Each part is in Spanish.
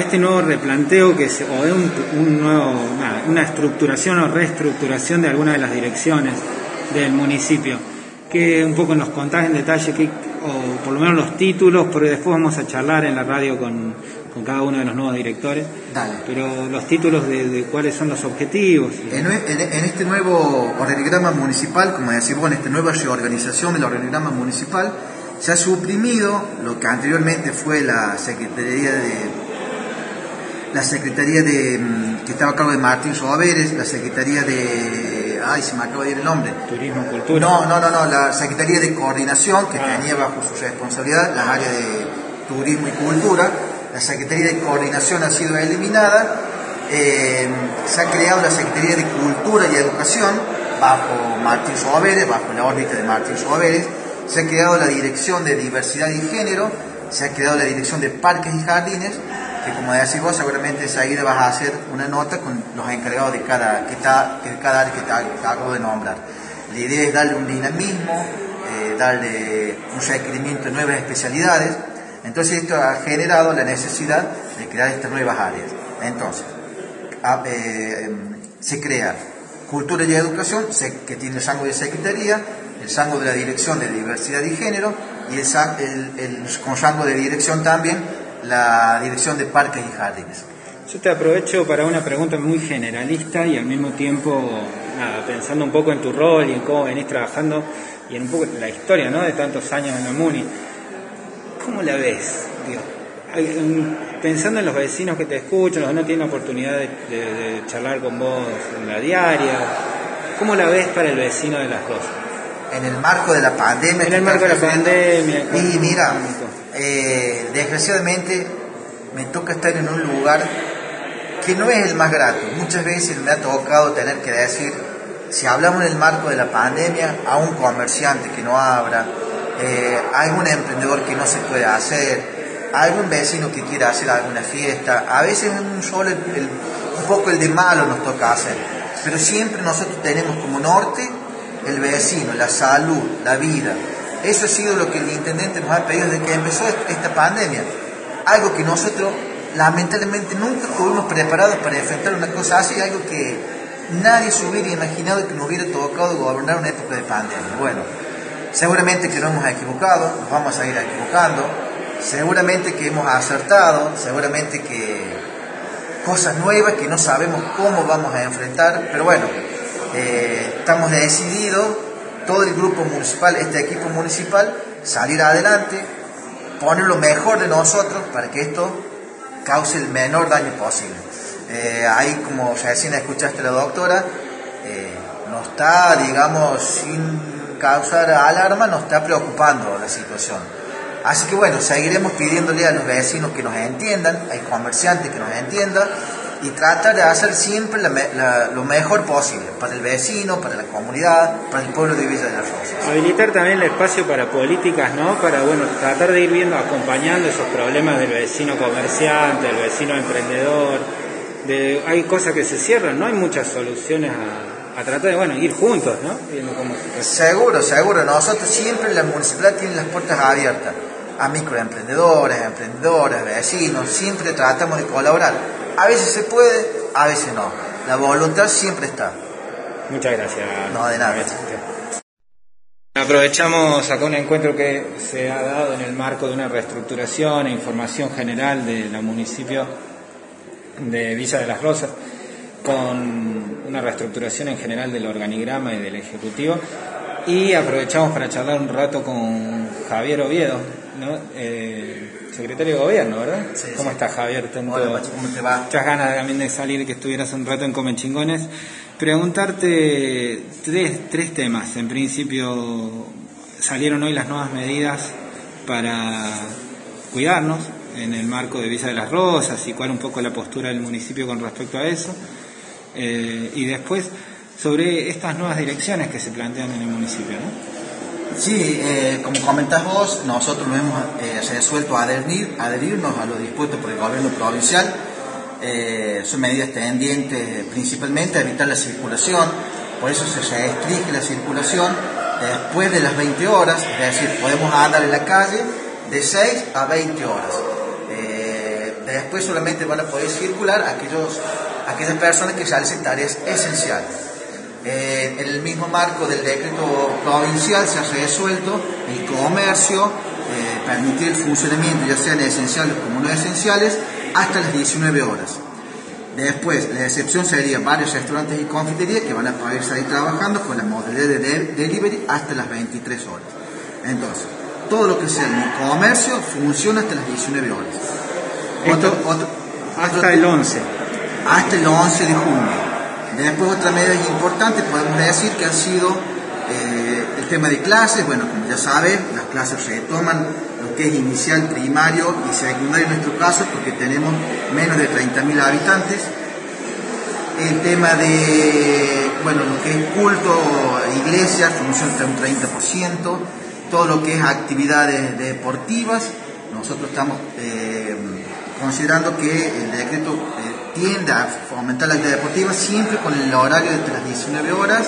este nuevo replanteo que se, o de un, un nuevo, una estructuración o reestructuración de alguna de las direcciones del municipio. Que un poco nos contás en detalle, que, o por lo menos los títulos, porque después vamos a charlar en la radio con, con cada uno de los nuevos directores. Dale. Pero los títulos de, de cuáles son los objetivos. En, en- en este nuevo organigrama municipal, como decís vos, en esta nueva reorganización del organigrama municipal, se ha suprimido lo que anteriormente fue la Secretaría de la Secretaría de mm, que estaba a cargo de Martín Soberes, la Secretaría de ay se me acaba de ir el nombre. Turismo, cultura. No, no, no, no, la Secretaría de Coordinación que tenía bajo su responsabilidad las áreas de turismo y cultura. La Secretaría de Coordinación ha sido eliminada. Eh, se ha creado la Secretaría de Cultura y Educación bajo Martín Soberes, bajo la órbita de Martín Soberes. Se ha creado la Dirección de Diversidad y Género. Se ha creado la Dirección de Parques y Jardines que como decís vos, seguramente enseguida vas a hacer una nota con los encargados de cada, que está, que cada área que te acabo de nombrar. La idea es darle un dinamismo, eh, darle un requerimiento de nuevas especialidades. Entonces esto ha generado la necesidad de crear estas nuevas áreas. Entonces, a- eh, se crea cultura y educación, que tiene el rango de secretaría, el rango de la dirección de diversidad y género, y el, el- el- con rango de dirección también la dirección de parques y jardines. Yo te aprovecho para una pregunta muy generalista y al mismo tiempo, pensando un poco en tu rol y en cómo venís trabajando y en un poco la historia, ¿no? De tantos años en la MUNI. ¿Cómo la ves? Digo, pensando en los vecinos que te escuchan, los que no tienen oportunidad de, de- charlar con vos en la diaria, ¿cómo la ves para el vecino de las cosas? En el marco de la pandemia. En el marco de la pandemia. Y mira, eh, desgraciadamente me toca estar en un lugar que no es el más grato. Muchas veces me ha tocado tener que decir, si hablamos en el marco de la pandemia, a un comerciante que no abra, eh, a algún emprendedor que no se puede hacer, a algún vecino que quiera hacer alguna fiesta, a veces un solo el- el- un poco el de malo nos toca hacer, pero siempre nosotros tenemos como norte el vecino, la salud, la vida. Eso ha sido lo que el intendente nos ha pedido desde que empezó esta pandemia. Algo que nosotros lamentablemente nunca estuvimos preparados para enfrentar una cosa así, algo que nadie se hubiera imaginado que nos hubiera tocado gobernar una época de pandemia. Bueno, seguramente que nos hemos equivocado, nos vamos a ir equivocando, seguramente que hemos acertado, seguramente que cosas nuevas que no sabemos cómo vamos a enfrentar, pero bueno, eh, estamos decididos, todo el grupo municipal, este equipo municipal, salir adelante, poner lo mejor de nosotros para que esto cause el menor daño posible. Eh, ahí, como recién escuchaste la doctora, eh, nos está, digamos, sin causar alarma, nos está preocupando la situación. Así que bueno, seguiremos pidiéndole a los vecinos que nos entiendan, hay comerciantes que nos entiendan y tratar de hacer siempre la me- la- lo mejor posible para el vecino, para la comunidad, para el pueblo de Villa de las Rosas. Habilitar también el espacio para políticas, ¿no? Para, bueno, tratar de ir viendo, acompañando esos problemas del vecino comerciante, del vecino emprendedor. De, hay cosas que se cierran, no hay muchas soluciones a, a tratar de, bueno, ir juntos, ¿no? Viendo cómo se- Seguro, seguro. Nosotros siempre la municipalidad tiene las puertas abiertas a microemprendedores, emprendedoras, vecinos. Siempre tratamos de colaborar. A veces se puede, a veces no. La voluntad siempre está. Muchas gracias. No, de nada. Aprovechamos acá un encuentro que se ha dado en el marco de una reestructuración e información general de la municipio de Villa de las Rosas, con una reestructuración en general del organigrama y del ejecutivo. Y aprovechamos para charlar un rato con Javier Oviedo, ¿no? Eh, secretario de Gobierno, ¿verdad? Sí, ¿Cómo sí. estás, Javier? Tanto- Hola, Pacho, ¿cómo te va? muchas ganas también de salir, que estuvieras un rato en Come Chingones. Preguntarte tres, tres temas. En principio, salieron hoy las nuevas medidas para cuidarnos en el marco de Villa de las Rosas y cuál un poco la postura del municipio con respecto a eso. Eh, y después, sobre estas nuevas direcciones que se plantean en el municipio, ¿no? Sí, eh, como comentás vos, nosotros nos hemos eh, resuelto a adherir, adherirnos a lo dispuesto por el gobierno provincial. Eh, son medidas tendientes principalmente a evitar la circulación, por eso se restringe la circulación después de las 20 horas, es decir, podemos andar en la calle de 6 a 20 horas. Eh, después solamente van a poder circular aquellos, aquellas personas que realicen tareas esenciales. Eh, en el mismo marco del decreto provincial se ha resuelto el comercio, eh, permitir el funcionamiento, ya sean esenciales como no esenciales, hasta las 19 horas. Después, la excepción sería varios restaurantes y confiterías que van a poder seguir trabajando con la modalidad de delivery hasta las 23 horas. Entonces, todo lo que sea el comercio funciona hasta las 19 horas. hasta el 11. Hasta el 11 de junio. Después otra medida importante, podemos decir que han sido eh, el tema de clases, bueno, como ya saben, las clases retoman lo que es inicial, primario y secundario en nuestro caso, porque tenemos menos de 30.000 habitantes. El tema de, bueno, lo que es culto, iglesia, funciona hasta un 30%, todo lo que es actividades deportivas, nosotros estamos eh, considerando que el decreto tiende a fomentar la actividad deportiva siempre con el horario de las 19 horas,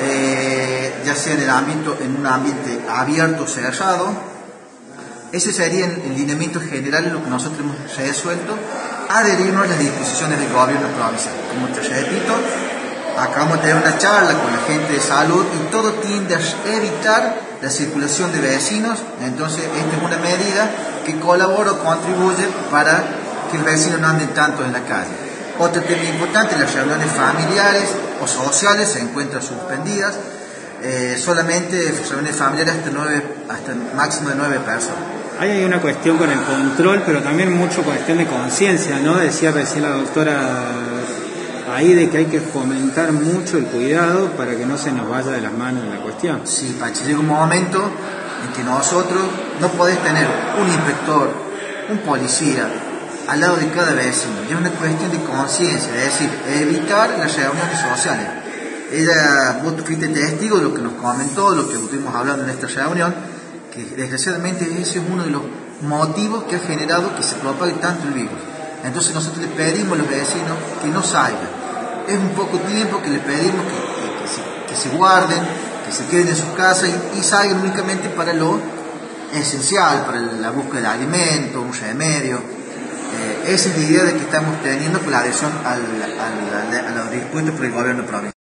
eh, ya sea en, el ámbito, en un ambiente abierto o cerrado. Ese sería el lineamiento general lo que nosotros hemos resuelto, adherirnos a las disposiciones del gobierno provincial. Como te repito, acabamos de tener una charla con la gente de salud y todo tiende a evitar la circulación de vecinos, entonces esta es una medida que colabora o contribuye para que el vecino no ande tanto en la calle. Otro tema importante, las reuniones familiares o sociales se encuentran suspendidas, eh, solamente reuniones familiares hasta, nueve, hasta máximo de nueve personas. Ahí hay una cuestión con el control, pero también mucho cuestión de conciencia, ¿no? Decía recién la doctora ahí de que hay que fomentar mucho el cuidado para que no se nos vaya de las manos la cuestión. Sí, Pachi, llega un momento en que nosotros no podés tener un inspector, un policía, al lado de cada vecino. Es una cuestión de conciencia, es decir, evitar las reuniones sociales. Ella, vos fuiste testigo de lo que nos comentó, lo que estuvimos hablando en esta reunión, que desgraciadamente ese es uno de los motivos que ha generado que se propague tanto el virus. Entonces nosotros le pedimos a los vecinos que no salgan. Es un poco tiempo que le pedimos que, se, guarden, que se queden en sus casas y, salgan únicamente para lo esencial, para la búsqueda de alimento, un remedio. Esa es la idea de que estamos teniendo con la adhesión a los dispuestos por el gobierno provincial.